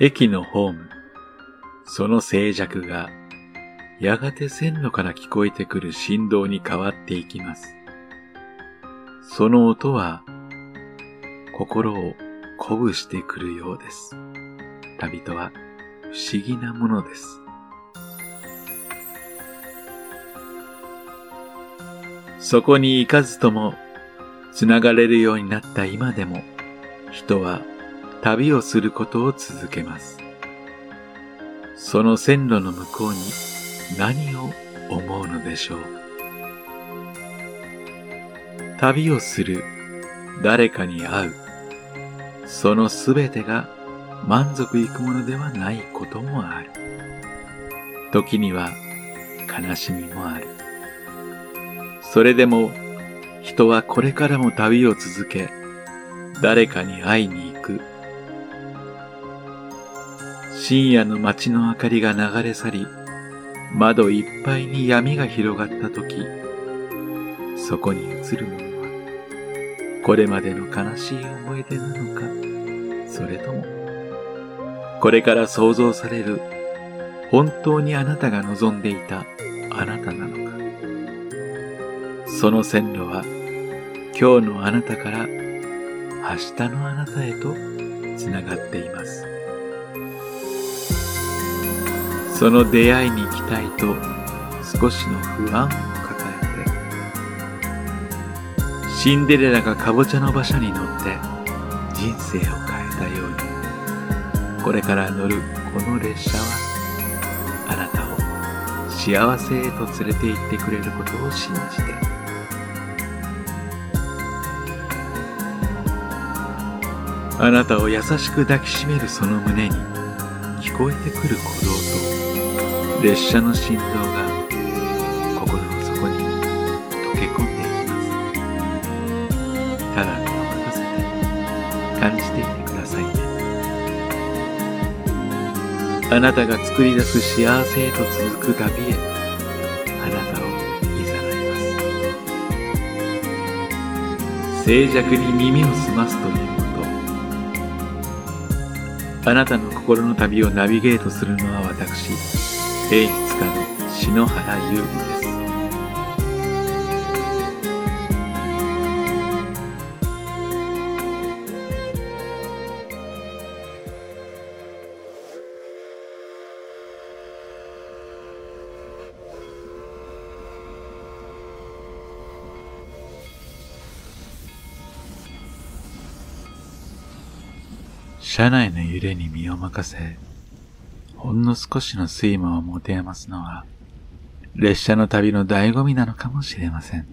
駅のホーム、その静寂がやがて線路から聞こえてくる振動に変わっていきます。その音は心を鼓舞してくるようです。旅とは不思議なものです。そこに行かずとも繋がれるようになった今でも人は旅をすることを続けます。その線路の向こうに何を思うのでしょう？旅をする、誰かに会う、そのすべてが満足いくものではないこともある。時には悲しみもある。それでも人はこれからも旅を続け、誰かに会いに深夜の街の明かりが流れ去り、窓いっぱいに闇が広がった時、そこに映るものは、これまでの悲しい思い出なのか、それとも、これから想像される本当にあなたが望んでいたあなたなのか。その線路は今日のあなたから明日のあなたへとつながっています。その出会いに行きたいと少しの不安を抱えて。シンデレラがかぼちゃの馬車に乗って人生を変えたように。これから乗るこの列車はあなたを幸せへと連れて行ってくれることを信じて。あなたを優しく抱きしめるその胸に聞こえてくる鼓動と列車の振動が心の底に溶け込んでいきます。ただ身を任せて感じていてくださいね。あなたが作り出す幸せへと続く旅へあなたをいざないます。静寂に耳を澄ますということ。あなたの心の旅をナビゲートするのは私。演出家の篠原優美です。車内の揺れに身を任せ、んの少しの睡魔を持て余すのは、列車の旅の醍醐味なのかもしれません。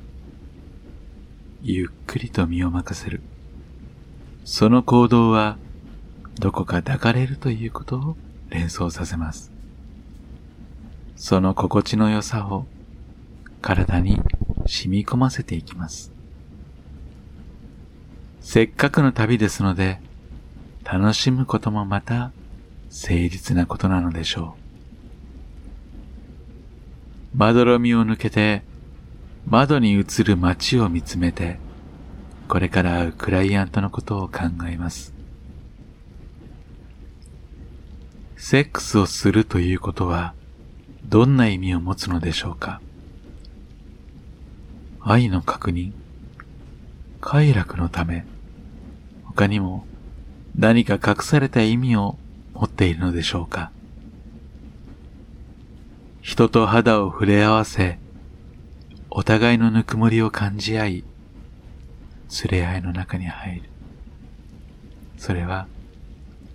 ゆっくりと身を任せる。その行動は、どこか抱かれるということを連想させます。その心地の良さを体に染み込ませていきます。せっかくの旅ですので、楽しむこともまた誠実なことなのでしょう。まどろみを抜けて、窓に映る街を見つめて、これから会うクライアントのことを考えます。セックスをするということは、どんな意味を持つのでしょうか愛の確認、快楽のため、他にも何か隠された意味を持っているのでしょうか人と肌を触れ合わせ、お互いのぬくもりを感じ合い、連れ合いの中に入る。それは、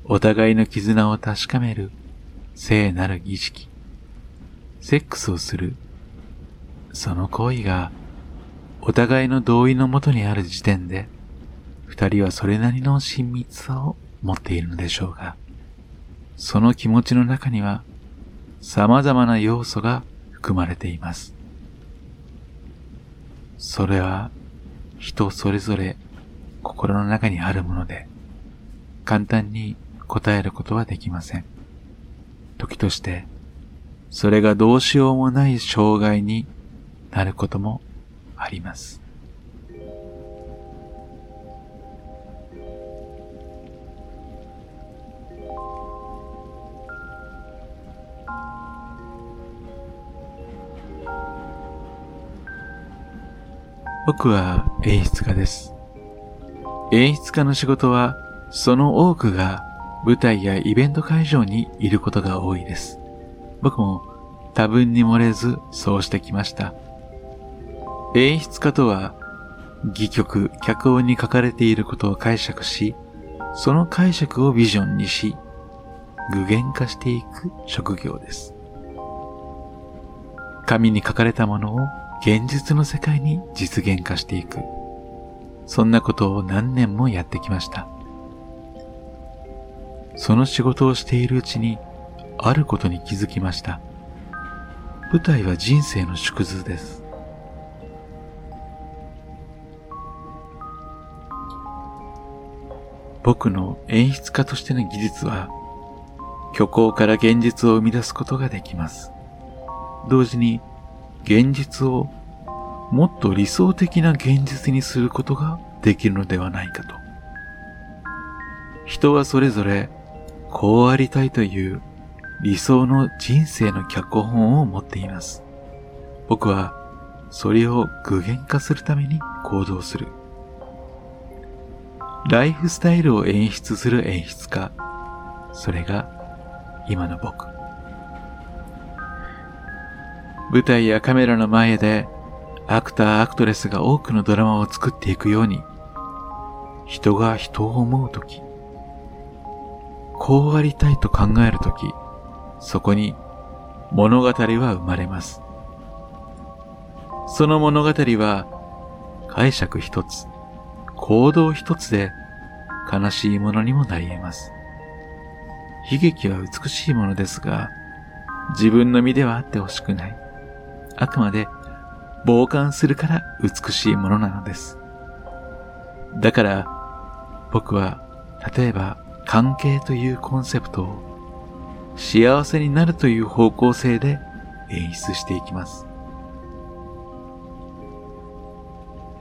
お互いの絆を確かめる聖なる儀式。セックスをする。その行為が、お互いの同意のもとにある時点で、二人はそれなりの親密さを持っているのでしょうが、その気持ちの中には様々な要素が含まれています。それは人それぞれ心の中にあるもので簡単に答えることはできません。時としてそれがどうしようもない障害になることもあります。僕は演出家です。演出家の仕事は、その多くが舞台やイベント会場にいることが多いです。僕も多分に漏れずそうしてきました。演出家とは、戯曲、脚本に書かれていることを解釈し、その解釈をビジョンにし、具現化していく職業です。紙に書かれたものを現実の世界に実現化していく。そんなことを何年もやってきました。その仕事をしているうちに、あることに気づきました。舞台は人生の縮図です。僕の演出家としての技術は、虚構から現実を生み出すことができます。同時に、現実をもっと理想的な現実にすることができるのではないかと。人はそれぞれこうありたいという理想の人生の脚本を持っています。僕はそれを具現化するために行動する。ライフスタイルを演出する演出家。それが今の僕。舞台やカメラの前でアクター、アクトレスが多くのドラマを作っていくように、人が人を思うとき、こうありたいと考えるとき、そこに物語は生まれます。その物語は解釈一つ、行動一つで悲しいものにもなり得ます。悲劇は美しいものですが、自分の身ではあってほしくない。あくまで傍観するから美しいものなのです。だから、僕は、例えば、関係というコンセプトを幸せになるという方向性で演出していきます。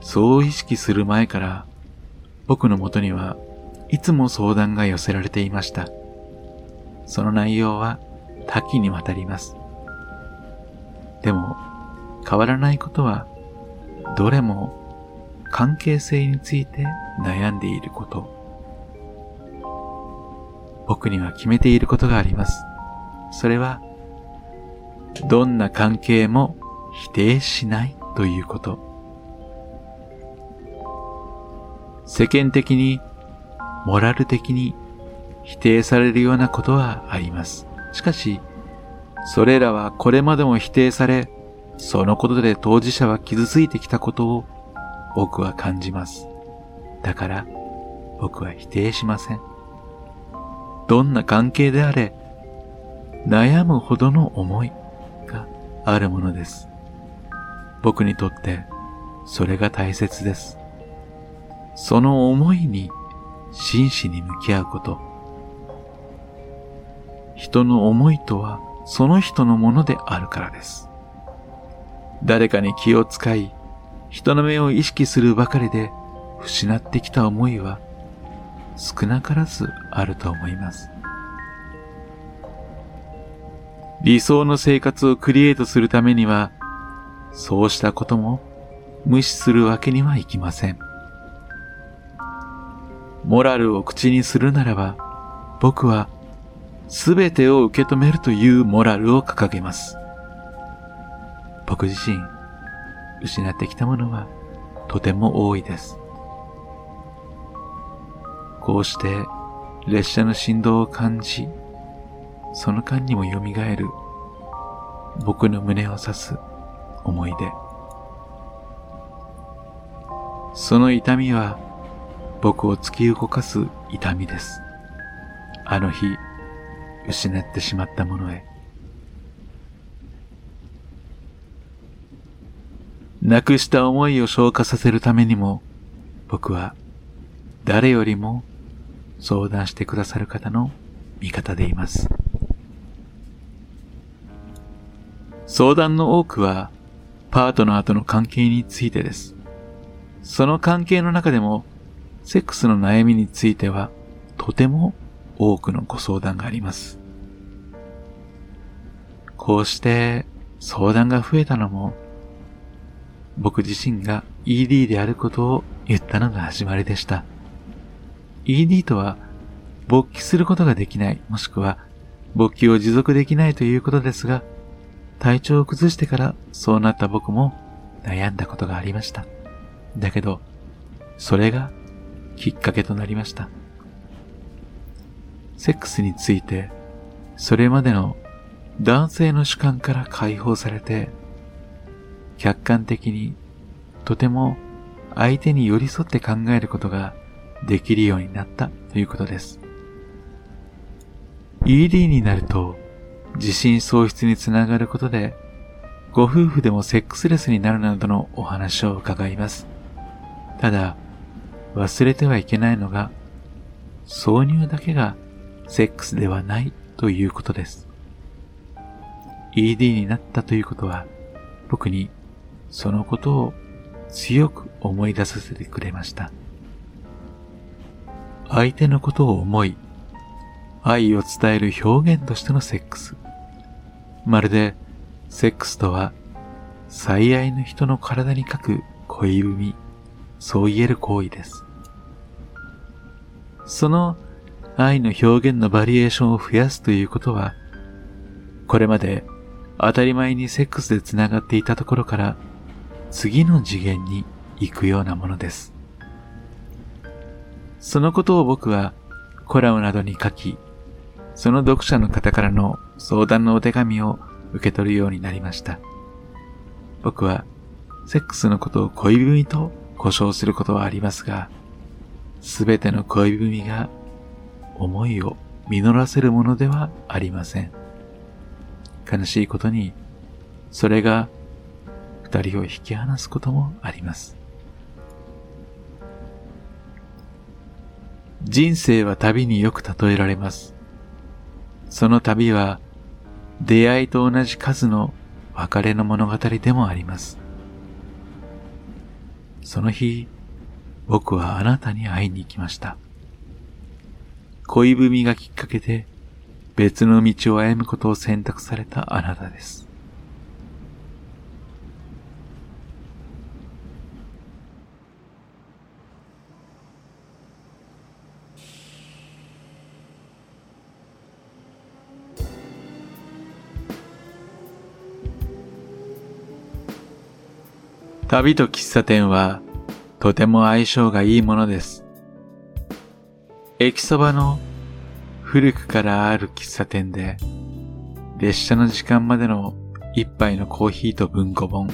そう意識する前から僕のもとにはいつも相談が寄せられていました。その内容は多岐にわたります。でも変わらないことはどれも関係性について悩んでいること。僕には決めていることがあります。それはどんな関係も否定しないということ。世間的に、モラル的に否定されるようなことはあります。しかし、それらはこれまでも否定され、そのことで当事者は傷ついてきたことを僕は感じます。だから僕は否定しません。どんな関係であれ、悩むほどの思いがあるものです。僕にとってそれが大切です。その思いに真摯に向き合うこと。人の思いとはその人のものであるからです。誰かに気を使い、人の目を意識するばかりで失ってきた思いは少なからずあると思います。理想の生活をクリエイトするためには、そうしたことも無視するわけにはいきません。モラルを口にするならば、僕は全てを受け止めるというモラルを掲げます。僕自身、失ってきたものはとても多いです。こうして列車の振動を感じ、その間にも蘇る僕の胸を刺す思い出。その痛みは僕を突き動かす痛みです。あの日、失ってしまったものへ。なくした思いを消化させるためにも、僕は誰よりも相談してくださる方の味方でいます。相談の多くはパートナーとの関係についてです。その関係の中でもセックスの悩みについてはとても多くのご相談があります。こうして相談が増えたのも僕自身が ED であることを言ったのが始まりでした。ED とは、勃起することができない、もしくは、勃起を持続できないということですが、体調を崩してからそうなった僕も悩んだことがありました。だけど、それがきっかけとなりました。セックスについて、それまでの男性の主観から解放されて、客観的にとても相手に寄り添って考えることができるようになったということです。ED になると自信喪失につながることでご夫婦でもセックスレスになるなどのお話を伺います。ただ忘れてはいけないのが挿入だけがセックスではないということです。ED になったということは僕にそのことを強く思い出させてくれました。相手のことを思い、愛を伝える表現としてのセックス。まるで、セックスとは、最愛の人の体に書く恋文、そう言える行為です。その愛の表現のバリエーションを増やすということは、これまで当たり前にセックスで繋がっていたところから次の次元に行くようなものです。そのことを僕はコラムなどに書き、その読者の方からの相談のお手紙を受け取るようになりました。僕はセックスのことを恋文と呼称することはありますが、すべての恋文が思いを実らせるものではありません。悲しいことに、それが二人を引き離すこともあります。人生は旅によく例えられます。その旅は出会いと同じ数の別れの物語でもあります。その日、僕はあなたに会いに行きました。恋文がきっかけで別の道を歩むことを選択されたあなたです。旅と喫茶店はとても相性がいいものです。駅そばの古くからある喫茶店で列車の時間までの一杯のコーヒーと文庫本、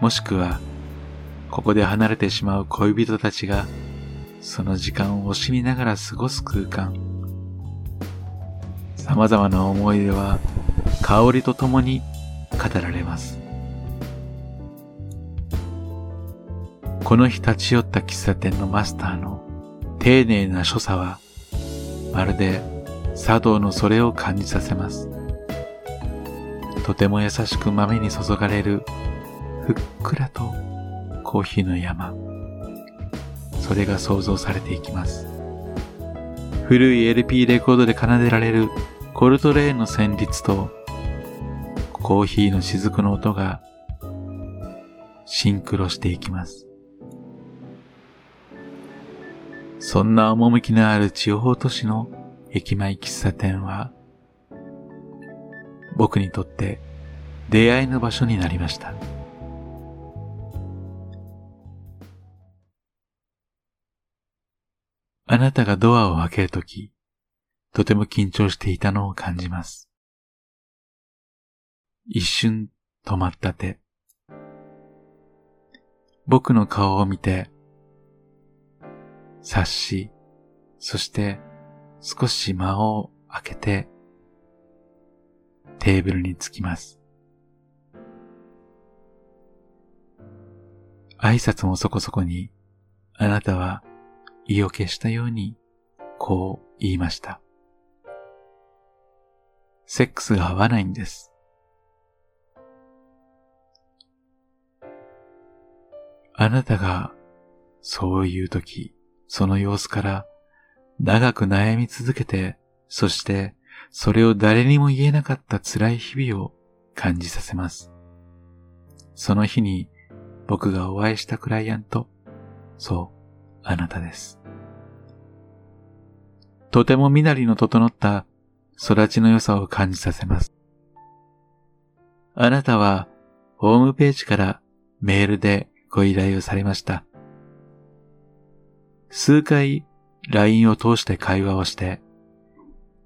もしくはここで離れてしまう恋人たちがその時間を惜しみながら過ごす空間。様々な思い出は香りとともに語られます。この日立ち寄った喫茶店のマスターの丁寧な所作は、まるで茶道のそれを感じさせます。とても優しく豆に注がれるふっくらとコーヒーの山。それが想像されていきます。古い LP レコードで奏でられるコルトレーンの旋律とコーヒーの雫の音がシンクロしていきます。そんな趣のある地方都市の駅前喫茶店は、僕にとって出会いの場所になりました。あなたがドアを開けるとき、とても緊張していたのを感じます。一瞬止まった手。僕の顔を見て察し、そして少し間を空けてテーブルに着きます。挨拶もそこそこに、あなたは意を消したように、こう言いました。セックスが合わないんです。あなたがそういう時、その様子から長く悩み続けて、そしてそれを誰にも言えなかった辛い日々を感じさせます。その日に僕がお会いしたクライアント、そう、あなたです。とても身なりの整った育ちの良さを感じさせます。あなたはホームページからメールでご依頼をされました。数回 LINE を通して会話をして、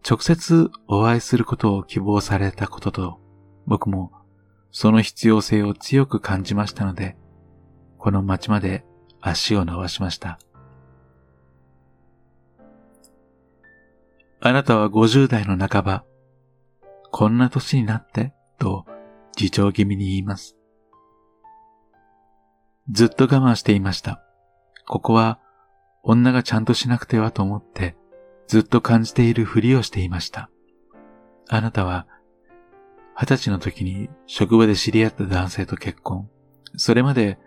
直接お会いすることを希望されたことと、僕もその必要性を強く感じましたので、この街まで足を伸ばしました。あなたは50代の半ば、こんな年になって、と自重気味に言います。ずっと我慢していました。ここは女がちゃんとしなくてはと思ってずっと感じているふりをしていました。あなたは二十歳の時に職場で知り合った男性と結婚。それまで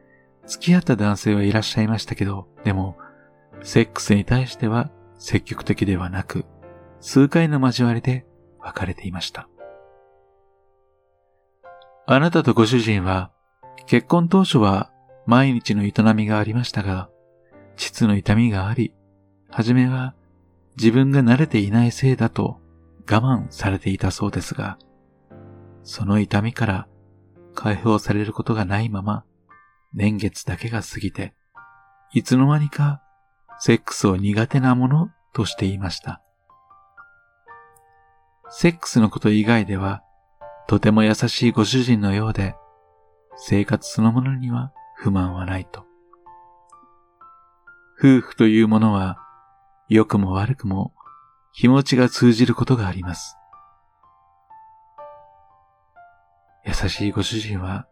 付き合った男性はいらっしゃいましたけど、でも、セックスに対しては積極的ではなく、数回の交わりで別れていました。あなたとご主人は、結婚当初は毎日の営みがありましたが、膣の痛みがあり、はじめは自分が慣れていないせいだと我慢されていたそうですが、その痛みから解放されることがないまま、年月だけが過ぎて、いつの間にかセックスを苦手なものとしていました。セックスのこと以外では、とても優しいご主人のようで、生活そのものには不満はないと。夫婦というものは、良くも悪くも気持ちが通じることがあります。優しいご主人は、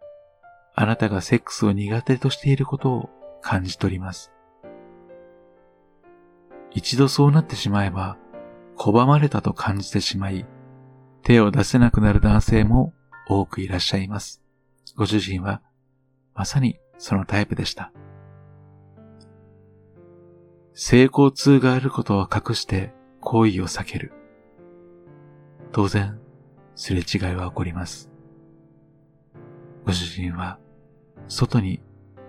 あなたがセックスを苦手としていることを感じ取ります。一度そうなってしまえば、拒まれたと感じてしまい、手を出せなくなる男性も多くいらっしゃいます。ご主人は、まさにそのタイプでした。成功痛があることを隠して行為を避ける。当然、すれ違いは起こります。ご主人は、外に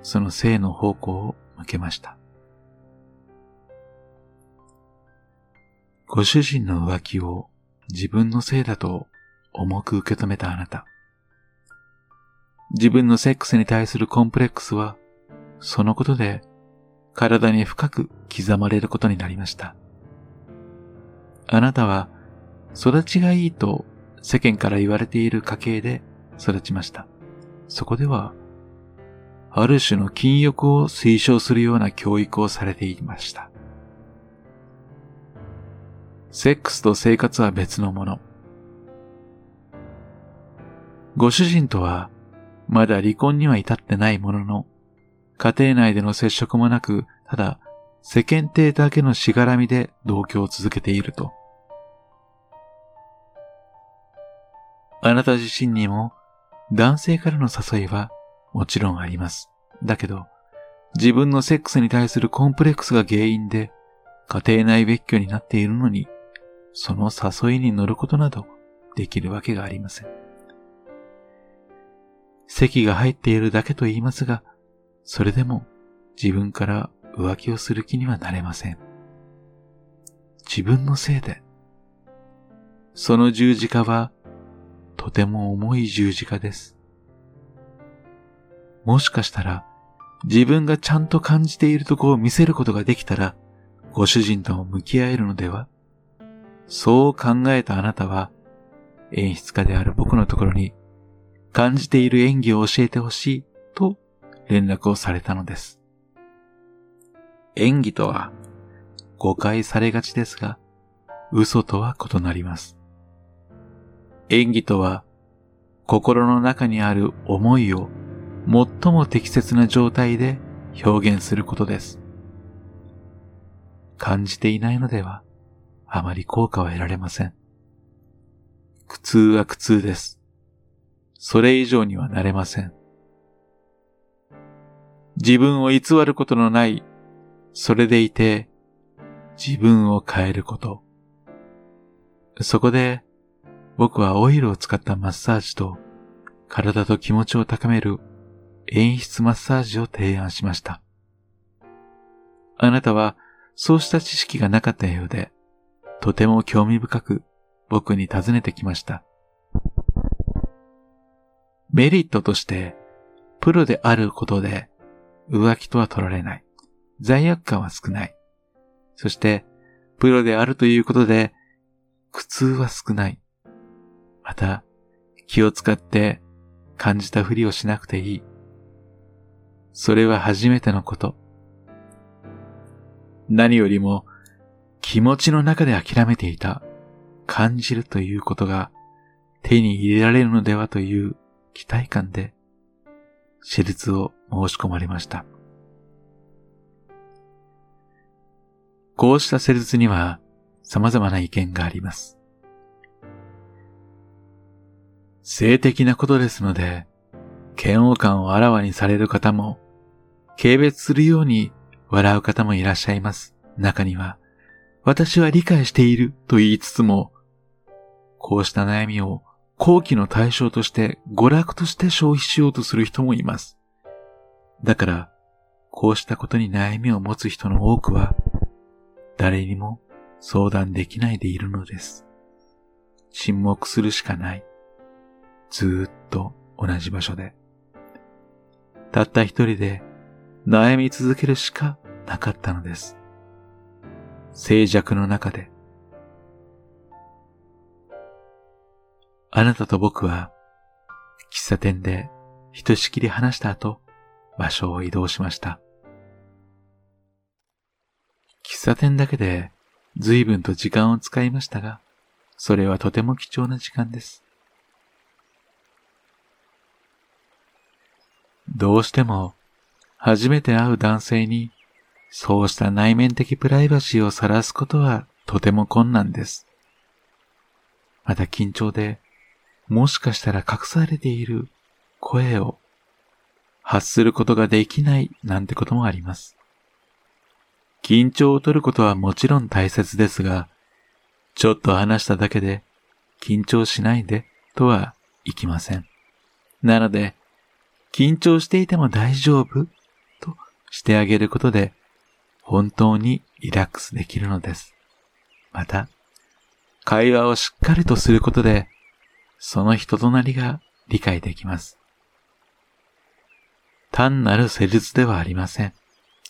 その性の方向を向けました。ご主人の浮気を自分のせいだと重く受け止めたあなた。自分のセックスに対するコンプレックスは、そのことで体に深く刻まれることになりました。あなたは育ちがいいと世間から言われている家系で育ちました。そこでは、ある種の禁欲を推奨するような教育をされていました。セックスと生活は別のもの。ご主人とはまだ離婚には至ってないものの、家庭内での接触もなく、ただ世間体だけのしがらみで同居を続けていると。あなた自身にも男性からの誘いはもちろんあります。だけど、自分のセックスに対するコンプレックスが原因で家庭内別居になっているのに、その誘いに乗ることなどできるわけがありません。席が入っているだけと言いますが、それでも自分から浮気をする気にはなれません。自分のせいで。その十字架はとても重い十字架です。もしかしたら自分がちゃんと感じているとこを見せることができたら、ご主人とも向き合えるのではそう考えたあなたは、演出家である僕のところに、感じている演技を教えてほしいと連絡をされたのです。演技とは誤解されがちですが、嘘とは異なります。演技とは、心の中にある思いを最も適切な状態で表現することです。感じていないのでは、あまり効果は得られません。苦痛は苦痛です。それ以上にはなれません。自分を偽ることのない、それでいて、自分を変えること。そこで、僕はオイルを使ったマッサージと、体と気持ちを高める演出マッサージを提案しました。あなたはそうした知識がなかったようで、とても興味深く僕に尋ねてきました。メリットとして、プロであることで浮気とは取られない。罪悪感は少ない。そして、プロであるということで苦痛は少ない。また、気を使って感じたふりをしなくていい。それは初めてのこと。何よりも気持ちの中で諦めていた感じるということが手に入れられるのではという期待感で手術を申し込まれました。こうした施術には様々な意見があります。性的なことですので、嫌悪感をあらわにされる方も、軽蔑するように笑う方もいらっしゃいます。中には、私は理解していると言いつつも、こうした悩みを後期の対象として娯楽として消費しようとする人もいます。だから、こうしたことに悩みを持つ人の多くは、誰にも相談できないでいるのです。沈黙するしかない。ずーっと同じ場所で。たった一人で悩み続けるしかなかったのです。静寂の中で。あなたと僕は、喫茶店でひとしきり話した後、場所を移動しました。喫茶店だけで随分と時間を使いましたが、それはとても貴重な時間です。どうしても初めて会う男性にそうした内面的プライバシーを晒すことはとても困難です。また緊張で、もしかしたら隠されている声を発することができないなんてこともあります。緊張を取ることはもちろん大切ですが、ちょっと話しただけで緊張しないでとはいきません。なので、緊張していても大丈夫としてあげることで本当にリラックスできるのです。また、会話をしっかりとすることで、その人となりが理解できます。単なる施術ではありません。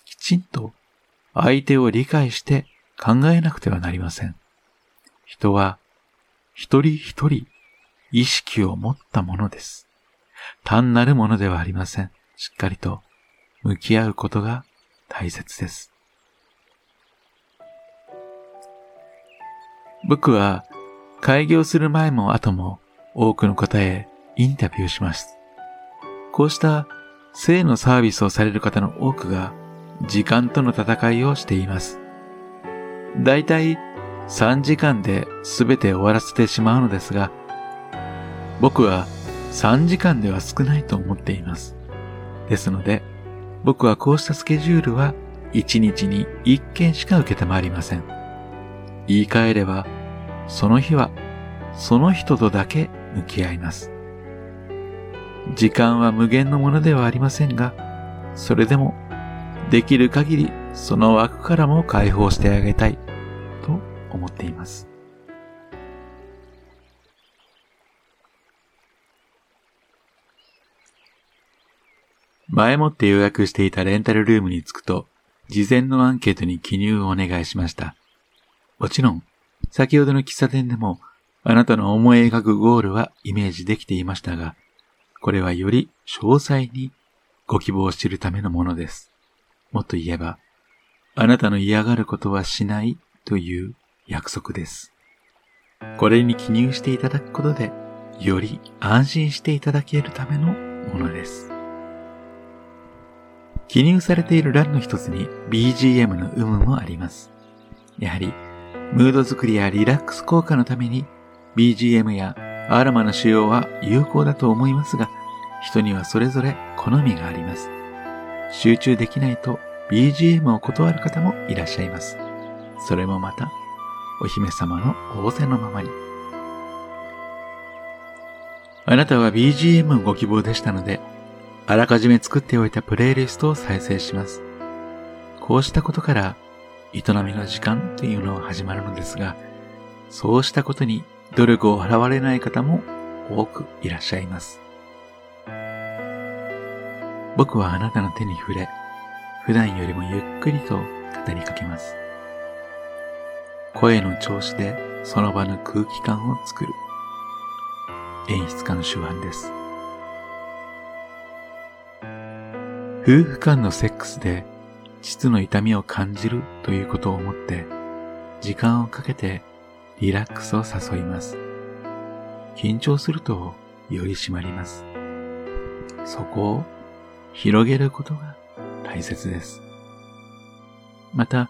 きちんと相手を理解して考えなくてはなりません。人は一人一人意識を持ったものです。単なるものではありません。しっかりと向き合うことが大切です。僕は開業する前も後も多くの方へインタビューします。こうした性のサービスをされる方の多くが時間との戦いをしています。だいたい3時間で全て終わらせてしまうのですが、僕は3時間では少ないと思っています。ですので、僕はこうしたスケジュールは1日に1件しか受けてまいりません。言い換えれば、その日はその人とだけ向き合います。時間は無限のものではありませんが、それでもできる限りその枠からも解放してあげたいと思っています。前もって予約していたレンタルルームに着くと、事前のアンケートに記入をお願いしました。もちろん、先ほどの喫茶店でも、あなたの思い描くゴールはイメージできていましたが、これはより詳細にご希望を知るためのものです。もっと言えば、あなたの嫌がることはしないという約束です。これに記入していただくことで、より安心していただけるためのものです。記入されている欄の一つに BGM の有無もあります。やはりムード作りやリラックス効果のために BGM やアロマの使用は有効だと思いますが、人にはそれぞれ好みがあります。集中できないと BGM を断る方もいらっしゃいます。それもまた、お姫様の仰せのままに。あなたは BGM をご希望でしたので、あらかじめ作っておいたプレイリストを再生します。こうしたことから、営みの時間というのは始まるのですが、そうしたことに努力を払われない方も多くいらっしゃいます。僕はあなたの手に触れ、普段よりもゆっくりと語りかけます。声の調子でその場の空気感を作る。演出家の手腕です。夫婦間のセックスで膣の痛みを感じるということを思って、時間をかけてリラックスを誘います。緊張するとより締まります。そこを広げることが大切です。また、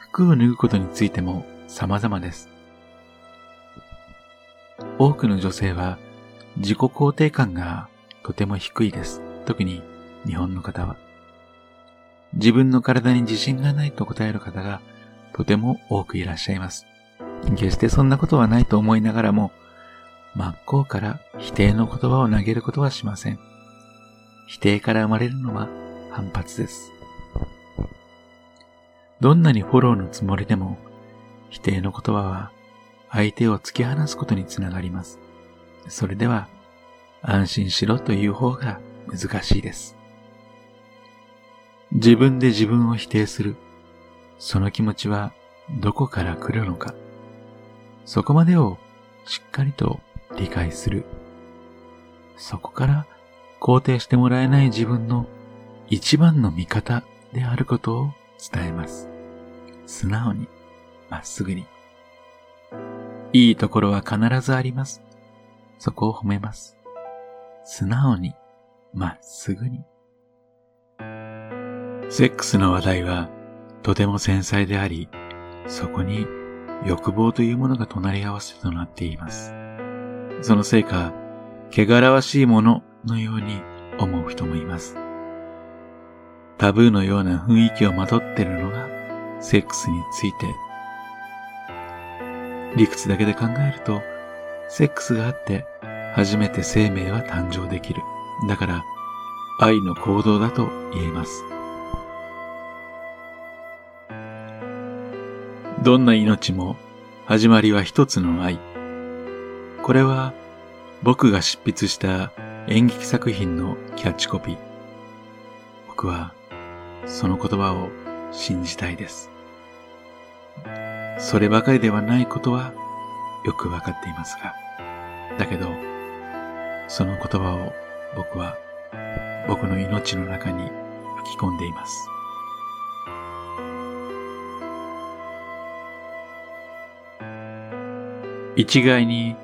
服を脱ぐことについても様々です。多くの女性は自己肯定感がとても低いです。特に日本の方は。自分の体に自信がないと答える方がとても多くいらっしゃいます。決してそんなことはないと思いながらも、真っ向から否定の言葉を投げることはしません。否定から生まれるのは反発です。どんなにフォローのつもりでも、否定の言葉は相手を突き放すことにつながります。それでは、安心しろという方が難しいです。自分で自分を否定する。その気持ちはどこから来るのか。そこまでをしっかりと理解する。そこから肯定してもらえない自分の一番の味方であることを伝えます。素直に、まっすぐに。いいところは必ずあります。そこを褒めます。素直に、まっすぐに。セックスの話題はとても繊細であり、そこに欲望というものが隣り合わせとなっています。そのせいか、汚らわしいもののように思う人もいます。タブーのような雰囲気をまとっているのがセックスについて。理屈だけで考えると、セックスがあって初めて生命は誕生できる。だから、愛の行動だと言えます。どんな命も始まりは一つの愛。これは僕が執筆した演劇作品のキャッチコピー。僕はその言葉を信じたいです。そればかりではないことはよくわかっていますが。だけど、その言葉を僕は僕の命の中に吹き込んでいます。一概に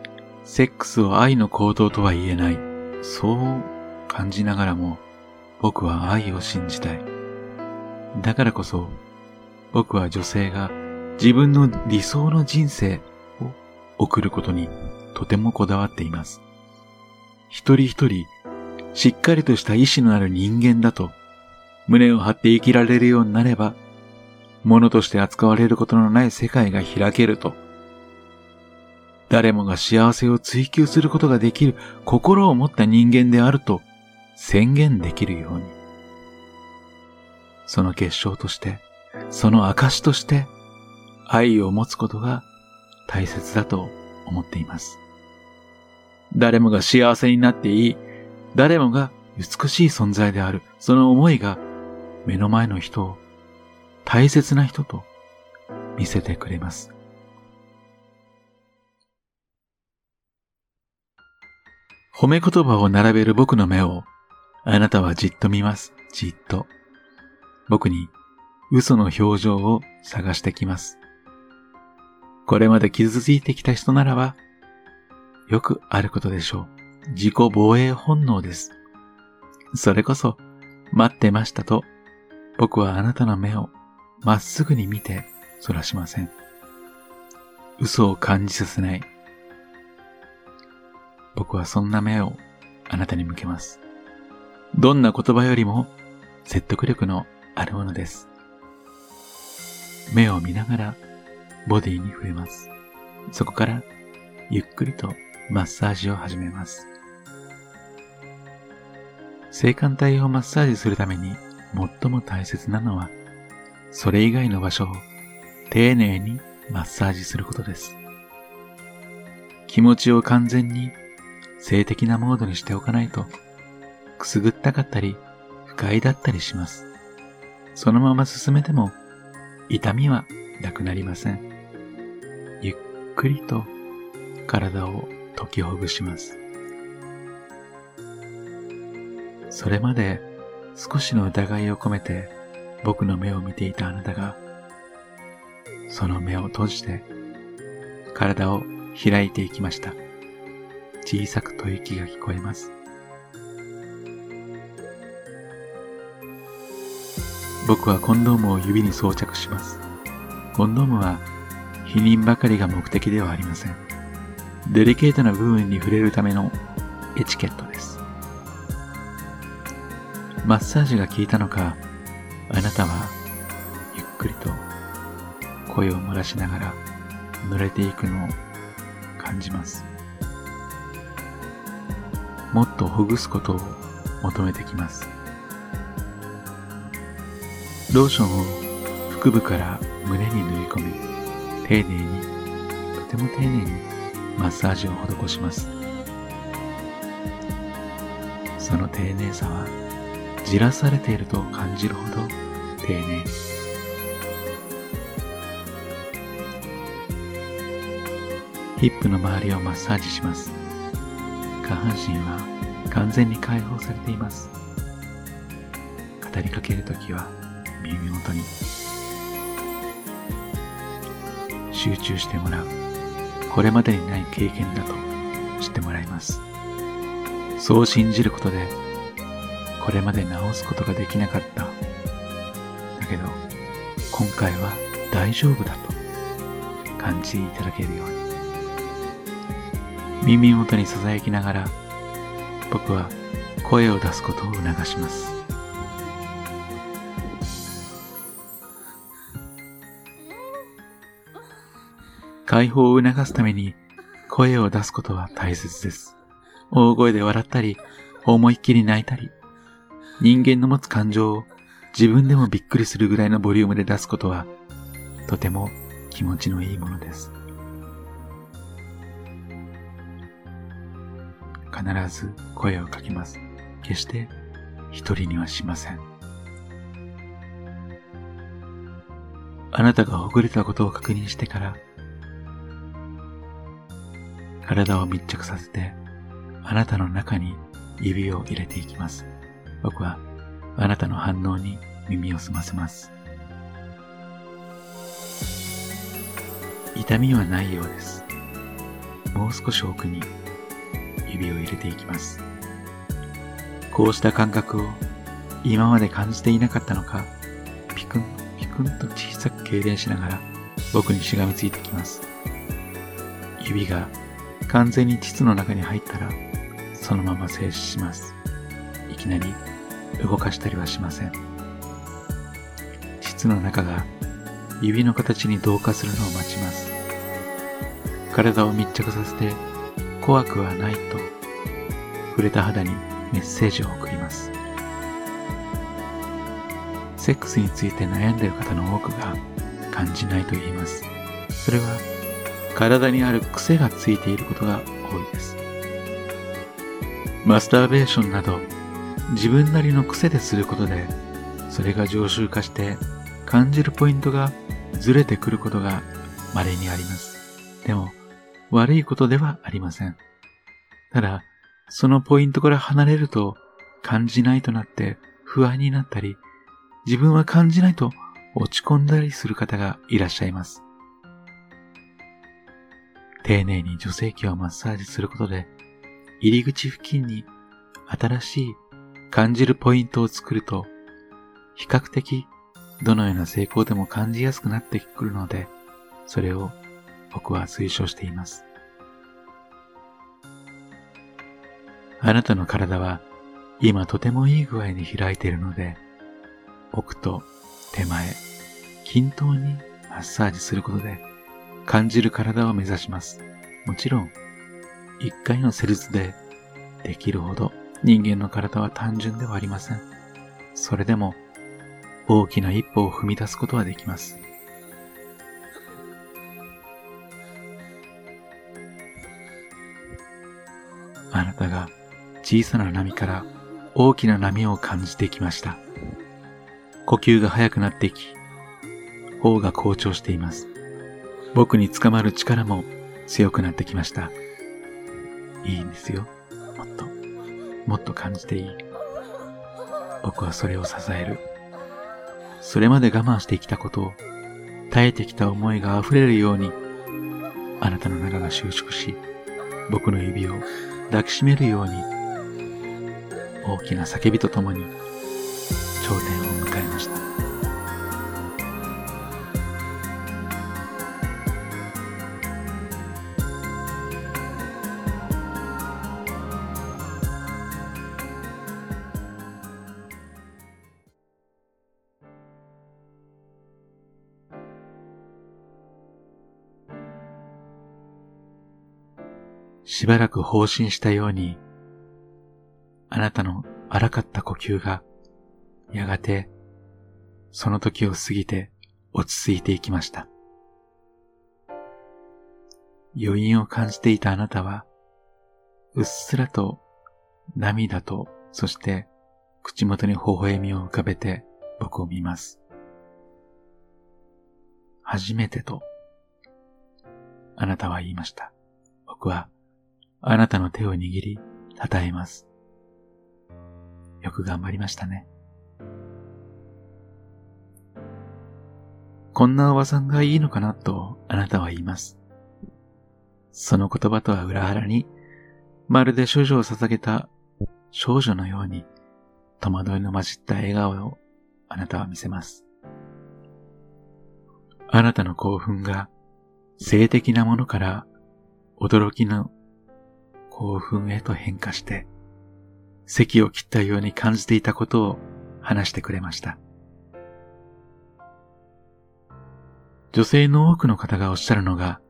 セックスを愛の行動とは言えない。そう感じながらも僕は愛を信じたい。だからこそ僕は女性が自分の理想の人生を送ることにとてもこだわっています。一人一人しっかりとした意志のある人間だと胸を張って生きられるようになれば、物として扱われることのない世界が開けると誰もが幸せを追求することができる心を持った人間であると宣言できるように。その結晶として、その証として愛を持つことが大切だと思っています。誰もが幸せになっていい、誰もが美しい存在である、その思いが目の前の人を大切な人と見せてくれます。褒め言葉を並べる僕の目を、あなたはじっと見ます。じっと。僕に嘘の表情を探してきます。これまで傷ついてきた人ならば、よくあることでしょう。自己防衛本能です。それこそ、待ってましたと、僕はあなたの目をまっすぐに見てそらしません。嘘を感じさせない。僕はそんな目をあなたに向けます。どんな言葉よりも説得力のあるものです。目を見ながらボディに触れます。そこからゆっくりとマッサージを始めます。性感帯をマッサージするために最も大切なのは、それ以外の場所を丁寧にマッサージすることです。気持ちを完全に性的なモードにしておかないと、くすぐったかったり、不快だったりします。そのまま進めても、痛みはなくなりません。ゆっくりと体を解きほぐします。それまで少しの疑いを込めて僕の目を見ていたあなたが、その目を閉じて体を開いていきました。小さく吐息が聞こえます。僕はコンドームを指に装着します。コンドームは否認ばかりが目的ではありません。デリケートな部分に触れるためのエチケットです。マッサージが効いたのか、あなたはゆっくりと声を漏らしながら濡れていくのを感じます。もっとほぐすことを求めてきます。ローションを腹部から胸に塗り込み、丁寧に、とても丁寧にマッサージを施します。その丁寧さはじらされていると感じるほど丁寧ヒップの周りをマッサージします半身は完全に解放されています語りかけるときは耳元に集中してもらうこれまでにない経験だと知ってもらいますそう信じることでこれまで直すことができなかった。だけど、今回は大丈夫だと感じいただけるように。耳元に囁きながら、僕は声を出すことを促します。解放を促すために声を出すことは大切です。大声で笑ったり、思いっきり泣いたり、人間の持つ感情を自分でもびっくりするぐらいのボリュームで出すことは、とても気持ちのいいものです。必ず声をかけます。決して一人にはしません。あなたがほぐれたことを確認してから、体を密着させて、あなたの中に指を入れていきます。僕はあなたの反応に耳を澄ませます。痛みはないようです。もう少し奥に指を入れていきます。こうした感覚を今まで感じていなかったのか、ピクンピクンと小さく痙攣しながら僕にしがみついてきます。指が完全に膣の中に入ったらそのまま静止します。いきなり動かしたりはしません。膣の中が指の形に同化するのを待ちます。体を密着させて怖くはないと触れた肌にメッセージを送ります。セックスについて悩んでいる方の多くが感じないと言います。それは体にある癖がついていることが多いです。マスターベーションなど自分なりの癖ですることで、それが常習化して感じるポイントがずれてくることが稀にあります。でも、悪いことではありません。ただ、そのポイントから離れると感じないとなって不安になったり、自分は感じないと落ち込んだりする方がいらっしゃいます。丁寧に女性器をマッサージすることで、入り口付近に新しい感じるポイントを作ると、比較的どのような成功でも感じやすくなってくるので、それを僕は推奨しています。あなたの体は今とてもいい具合に開いているので、奥と手前、均等にマッサージすることで感じる体を目指します。もちろん、一回の施術でできるほど人間の体は単純ではありません。それでも大きな一歩を踏み出すことはできます。あなたが小さな波から大きな波を感じてきました。呼吸が速くなってき、頬が好調しています。僕に捕まる力も強くなってきました。いいんですよ。もっと、もっと感じていい。僕はそれを支える。それまで我慢してきたことを、耐えてきた思いが溢れるように、あなたの中が収縮し、僕の指を抱きしめるように、大きな叫びとともに、頂点を迎えました。しばらく放心したように、あなたの荒かった呼吸が、やがて、その時を過ぎて落ち着いていきました。余韻を感じていたあなたは、うっすらと涙と、そして口元に微笑みを浮かべて僕を見ます。初めてと、あなたは言いました。僕はあなたの手を握り、称えます。よく頑張りましたね。こんなおばさんがいいのかなとあなたは言います。その言葉とは裏腹に、まるで処女を捧げた少女のように、戸惑いの混じった笑顔をあなたは見せます。あなたの興奮が性的なものから驚きの興奮へと変化して、席を切ったように感じていたことを話してくれました。女性の多くの方がおっしゃるのが、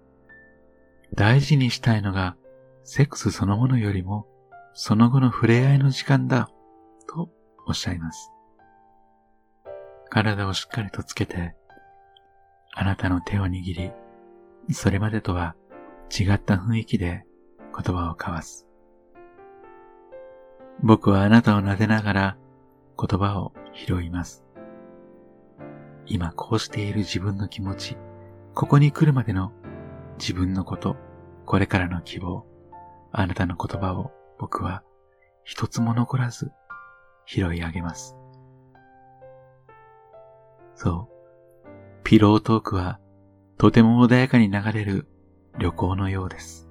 大事にしたいのがセックスそのものよりもその後の触れ合いの時間だとおっしゃいます。体をしっかりとつけて、あなたの手を握り、それまでとは違った雰囲気で言葉を交わす。僕はあなたを撫でながら言葉を拾います。今こうしている自分の気持ち、ここに来るまでの自分のこと、これからの希望、あなたの言葉を僕は一つも残らず拾い上げます。そう、ピロートークはとても穏やかに流れる旅行のようです。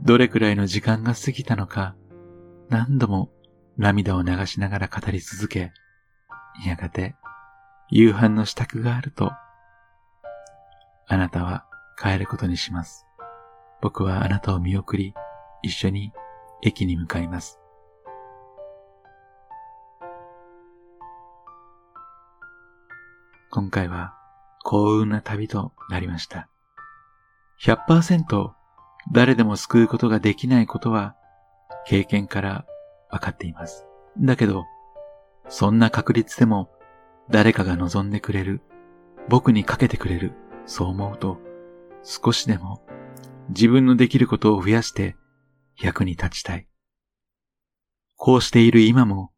どれくらいの時間が過ぎたのか、何度も涙を流しながら語り続け、やがて夕飯の支度があると、あなたは帰ることにします。僕はあなたを見送り、一緒に駅に向かいます。今回は幸運な旅となりました。100%誰でも救うことができないことは経験から分かっています。だけど、そんな確率でも誰かが望んでくれる、僕にかけてくれる、そう思うと少しでも自分のできることを増やして役に立ちたい。こうしている今も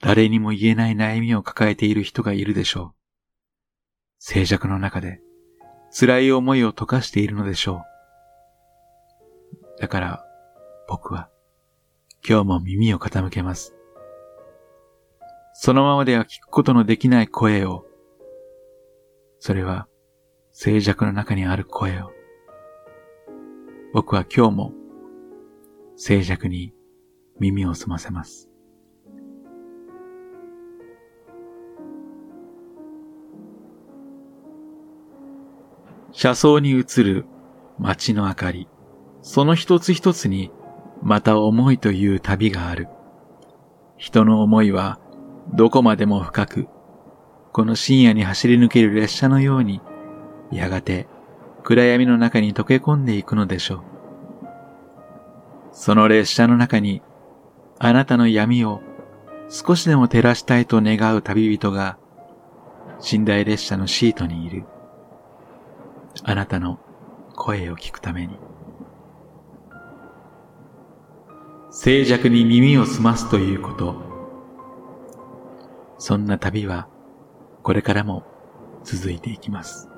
誰にも言えない悩みを抱えている人がいるでしょう。静寂の中で辛い思いを溶かしているのでしょう。だから僕は今日も耳を傾けます。そのままでは聞くことのできない声を、それは静寂の中にある声を、僕は今日も静寂に耳を澄ませます。車窓に映る街の明かり。その一つ一つにまた思いという旅がある。人の思いはどこまでも深く、この深夜に走り抜ける列車のように、やがて暗闇の中に溶け込んでいくのでしょう。その列車の中にあなたの闇を少しでも照らしたいと願う旅人が寝台列車のシートにいる。あなたの声を聞くために。静寂に耳を澄ますということ。そんな旅はこれからも続いていきます。